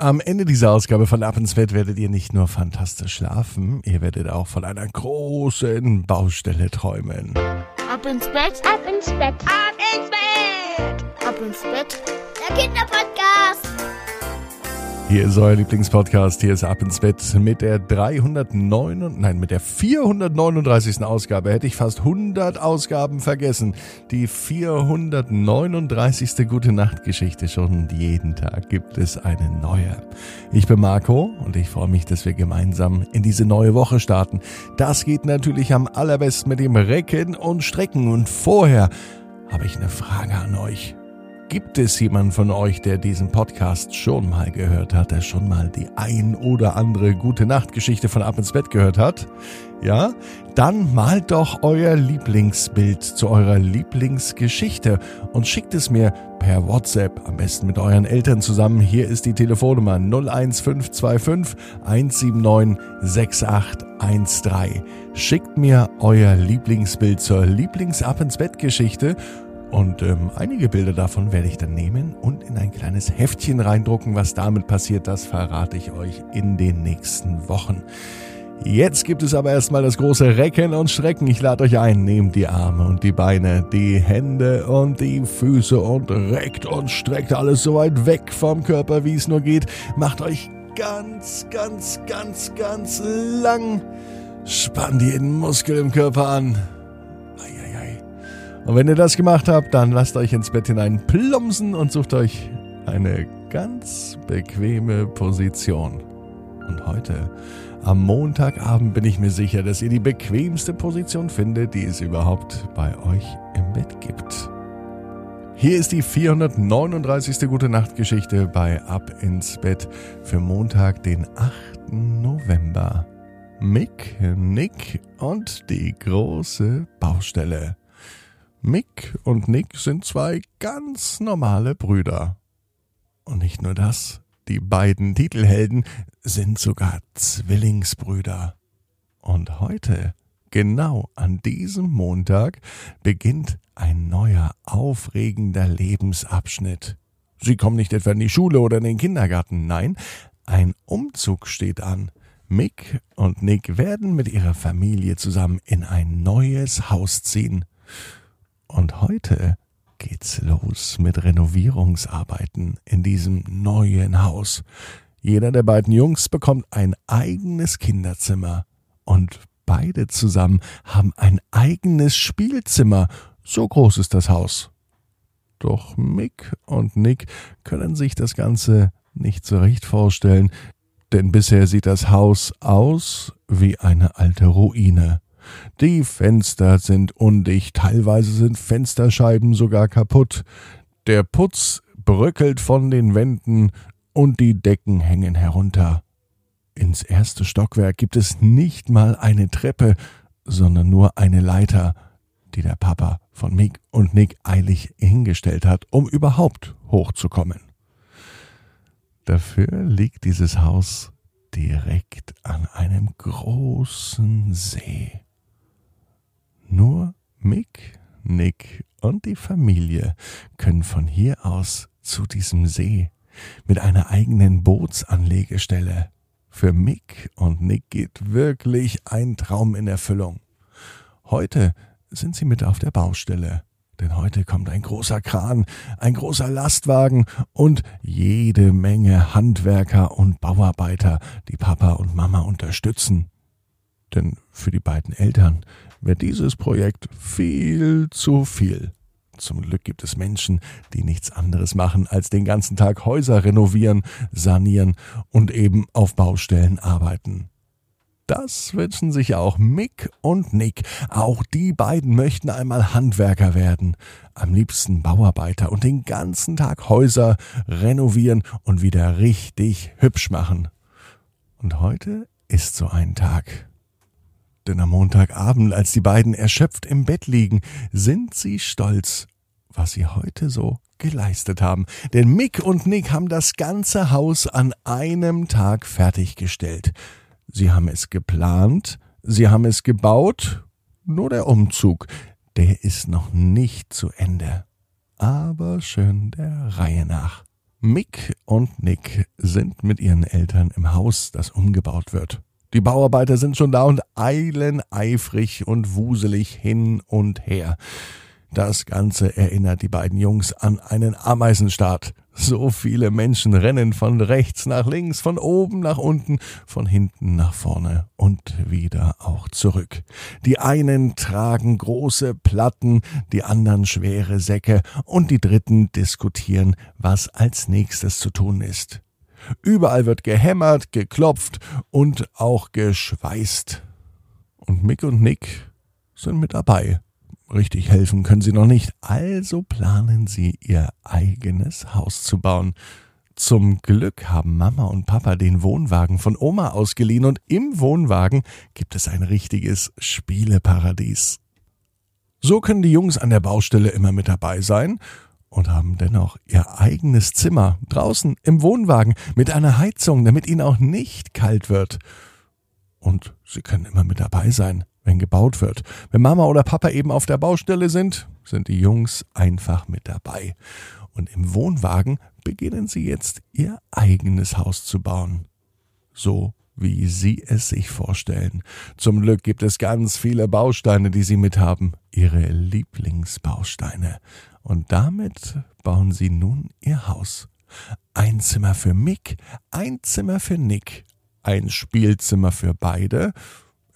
Am Ende dieser Ausgabe von Ab ins Bett werdet ihr nicht nur fantastisch schlafen, ihr werdet auch von einer großen Baustelle träumen. Ab ins Bett, ab ins Bett, ab ins Bett, ab ins Bett. Der Kinderpodcast. Hier ist euer Lieblingspodcast, hier ist Ab ins Bett mit der 309, und- nein, mit der 439. Ausgabe. Hätte ich fast 100 Ausgaben vergessen. Die 439. Gute Nacht Geschichte schon. Jeden Tag gibt es eine neue. Ich bin Marco und ich freue mich, dass wir gemeinsam in diese neue Woche starten. Das geht natürlich am allerbesten mit dem Recken und Strecken und vorher habe ich eine Frage an euch. Gibt es jemanden von euch, der diesen Podcast schon mal gehört hat, der schon mal die ein oder andere gute Nachtgeschichte von Ab ins Bett gehört hat? Ja? Dann malt doch euer Lieblingsbild zu eurer Lieblingsgeschichte und schickt es mir per WhatsApp, am besten mit euren Eltern zusammen. Hier ist die Telefonnummer 01525 179 6813. Schickt mir euer Lieblingsbild zur Lieblings-Ab ins Bett Geschichte und ähm, einige Bilder davon werde ich dann nehmen und in ein kleines Heftchen reindrucken. Was damit passiert, das verrate ich euch in den nächsten Wochen. Jetzt gibt es aber erstmal das große Recken und Strecken. Ich lade euch ein, nehmt die Arme und die Beine, die Hände und die Füße und reckt und streckt alles so weit weg vom Körper, wie es nur geht. Macht euch ganz, ganz, ganz, ganz lang. Spannt jeden Muskel im Körper an. Und wenn ihr das gemacht habt, dann lasst euch ins Bett hinein plumpsen und sucht euch eine ganz bequeme Position. Und heute, am Montagabend, bin ich mir sicher, dass ihr die bequemste Position findet, die es überhaupt bei euch im Bett gibt. Hier ist die 439. Gute Nacht Geschichte bei Ab ins Bett für Montag, den 8. November. Mick, Nick und die große Baustelle. Mick und Nick sind zwei ganz normale Brüder. Und nicht nur das, die beiden Titelhelden sind sogar Zwillingsbrüder. Und heute, genau an diesem Montag, beginnt ein neuer, aufregender Lebensabschnitt. Sie kommen nicht etwa in die Schule oder in den Kindergarten, nein, ein Umzug steht an. Mick und Nick werden mit ihrer Familie zusammen in ein neues Haus ziehen. Und heute geht's los mit Renovierungsarbeiten in diesem neuen Haus. Jeder der beiden Jungs bekommt ein eigenes Kinderzimmer und beide zusammen haben ein eigenes Spielzimmer. So groß ist das Haus. Doch Mick und Nick können sich das Ganze nicht so recht vorstellen, denn bisher sieht das Haus aus wie eine alte Ruine. Die Fenster sind undicht, teilweise sind Fensterscheiben sogar kaputt. Der Putz bröckelt von den Wänden und die Decken hängen herunter. Ins erste Stockwerk gibt es nicht mal eine Treppe, sondern nur eine Leiter, die der Papa von Mick und Nick eilig hingestellt hat, um überhaupt hochzukommen. Dafür liegt dieses Haus direkt an einem großen See. Nur Mick, Nick und die Familie können von hier aus zu diesem See mit einer eigenen Bootsanlegestelle. Für Mick und Nick geht wirklich ein Traum in Erfüllung. Heute sind sie mit auf der Baustelle, denn heute kommt ein großer Kran, ein großer Lastwagen und jede Menge Handwerker und Bauarbeiter, die Papa und Mama unterstützen. Denn für die beiden Eltern wird dieses Projekt viel zu viel. Zum Glück gibt es Menschen, die nichts anderes machen, als den ganzen Tag Häuser renovieren, sanieren und eben auf Baustellen arbeiten. Das wünschen sich auch Mick und Nick. Auch die beiden möchten einmal Handwerker werden. Am liebsten Bauarbeiter und den ganzen Tag Häuser renovieren und wieder richtig hübsch machen. Und heute ist so ein Tag. Denn am Montagabend, als die beiden erschöpft im Bett liegen, sind sie stolz, was sie heute so geleistet haben. Denn Mick und Nick haben das ganze Haus an einem Tag fertiggestellt. Sie haben es geplant, sie haben es gebaut, nur der Umzug, der ist noch nicht zu Ende. Aber schön der Reihe nach. Mick und Nick sind mit ihren Eltern im Haus, das umgebaut wird. Die Bauarbeiter sind schon da und eilen eifrig und wuselig hin und her. Das Ganze erinnert die beiden Jungs an einen Ameisenstaat. So viele Menschen rennen von rechts nach links, von oben nach unten, von hinten nach vorne und wieder auch zurück. Die einen tragen große Platten, die anderen schwere Säcke und die dritten diskutieren, was als nächstes zu tun ist. Überall wird gehämmert, geklopft und auch geschweißt. Und Mick und Nick sind mit dabei. Richtig helfen können sie noch nicht, also planen sie ihr eigenes Haus zu bauen. Zum Glück haben Mama und Papa den Wohnwagen von Oma ausgeliehen und im Wohnwagen gibt es ein richtiges Spieleparadies. So können die Jungs an der Baustelle immer mit dabei sein und haben dennoch ihr eigenes Zimmer draußen im Wohnwagen mit einer Heizung, damit ihnen auch nicht kalt wird. Und sie können immer mit dabei sein, wenn gebaut wird. Wenn Mama oder Papa eben auf der Baustelle sind, sind die Jungs einfach mit dabei. Und im Wohnwagen beginnen sie jetzt ihr eigenes Haus zu bauen. So wie Sie es sich vorstellen. Zum Glück gibt es ganz viele Bausteine, die Sie mithaben, Ihre Lieblingsbausteine. Und damit bauen Sie nun Ihr Haus. Ein Zimmer für Mick, ein Zimmer für Nick, ein Spielzimmer für beide.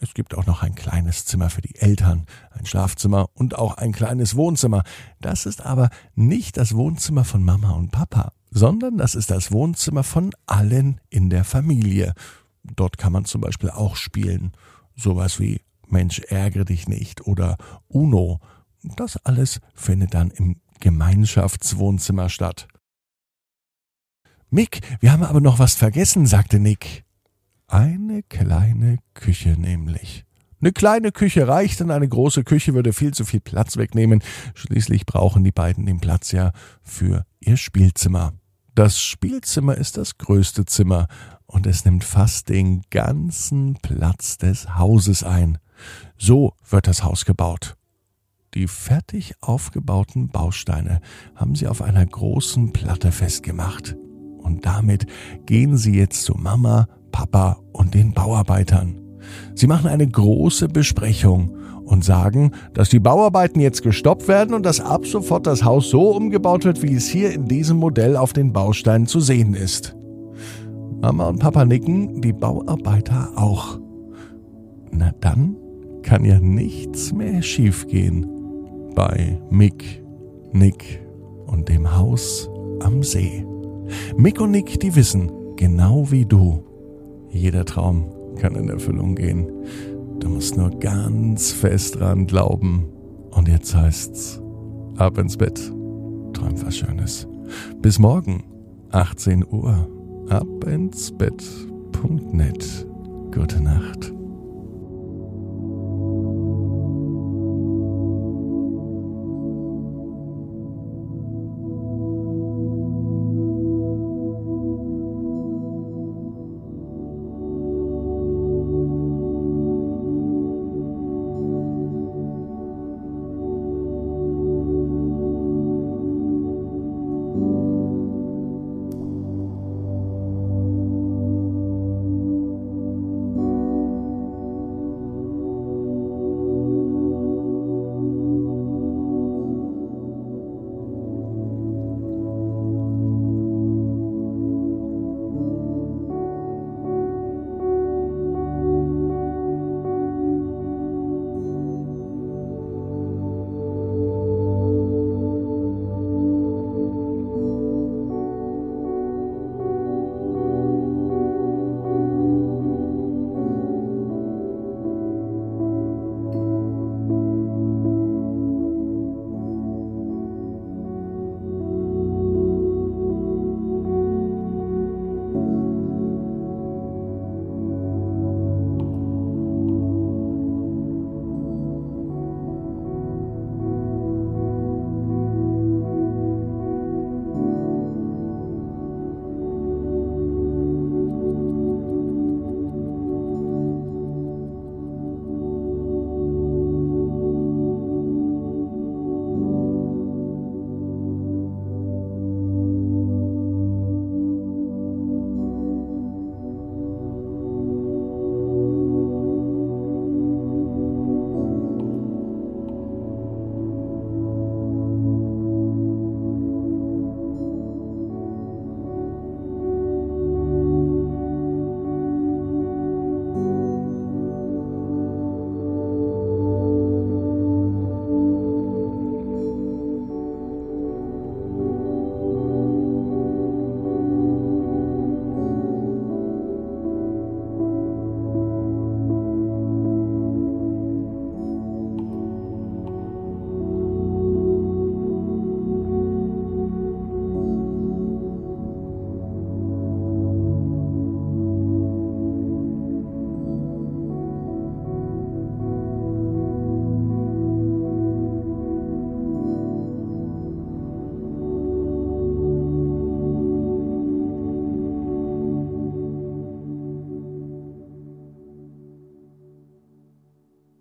Es gibt auch noch ein kleines Zimmer für die Eltern, ein Schlafzimmer und auch ein kleines Wohnzimmer. Das ist aber nicht das Wohnzimmer von Mama und Papa, sondern das ist das Wohnzimmer von allen in der Familie. Dort kann man zum Beispiel auch spielen. Sowas wie Mensch, ärgere dich nicht oder Uno. Das alles findet dann im Gemeinschaftswohnzimmer statt. Mick, wir haben aber noch was vergessen, sagte Nick. Eine kleine Küche nämlich. Eine kleine Küche reicht, denn eine große Küche würde viel zu viel Platz wegnehmen. Schließlich brauchen die beiden den Platz ja für ihr Spielzimmer. Das Spielzimmer ist das größte Zimmer und es nimmt fast den ganzen Platz des Hauses ein. So wird das Haus gebaut. Die fertig aufgebauten Bausteine haben sie auf einer großen Platte festgemacht. Und damit gehen sie jetzt zu Mama, Papa und den Bauarbeitern. Sie machen eine große Besprechung und sagen, dass die Bauarbeiten jetzt gestoppt werden und dass ab sofort das Haus so umgebaut wird, wie es hier in diesem Modell auf den Bausteinen zu sehen ist. Mama und Papa nicken, die Bauarbeiter auch. Na dann kann ja nichts mehr schiefgehen bei Mick, Nick und dem Haus am See. Mick und Nick, die wissen, genau wie du, jeder Traum kann in Erfüllung gehen. Du musst nur ganz fest dran glauben. Und jetzt heißt's, ab ins Bett, träum was Schönes. Bis morgen, 18 Uhr, ab ins Bett.net. Gute Nacht.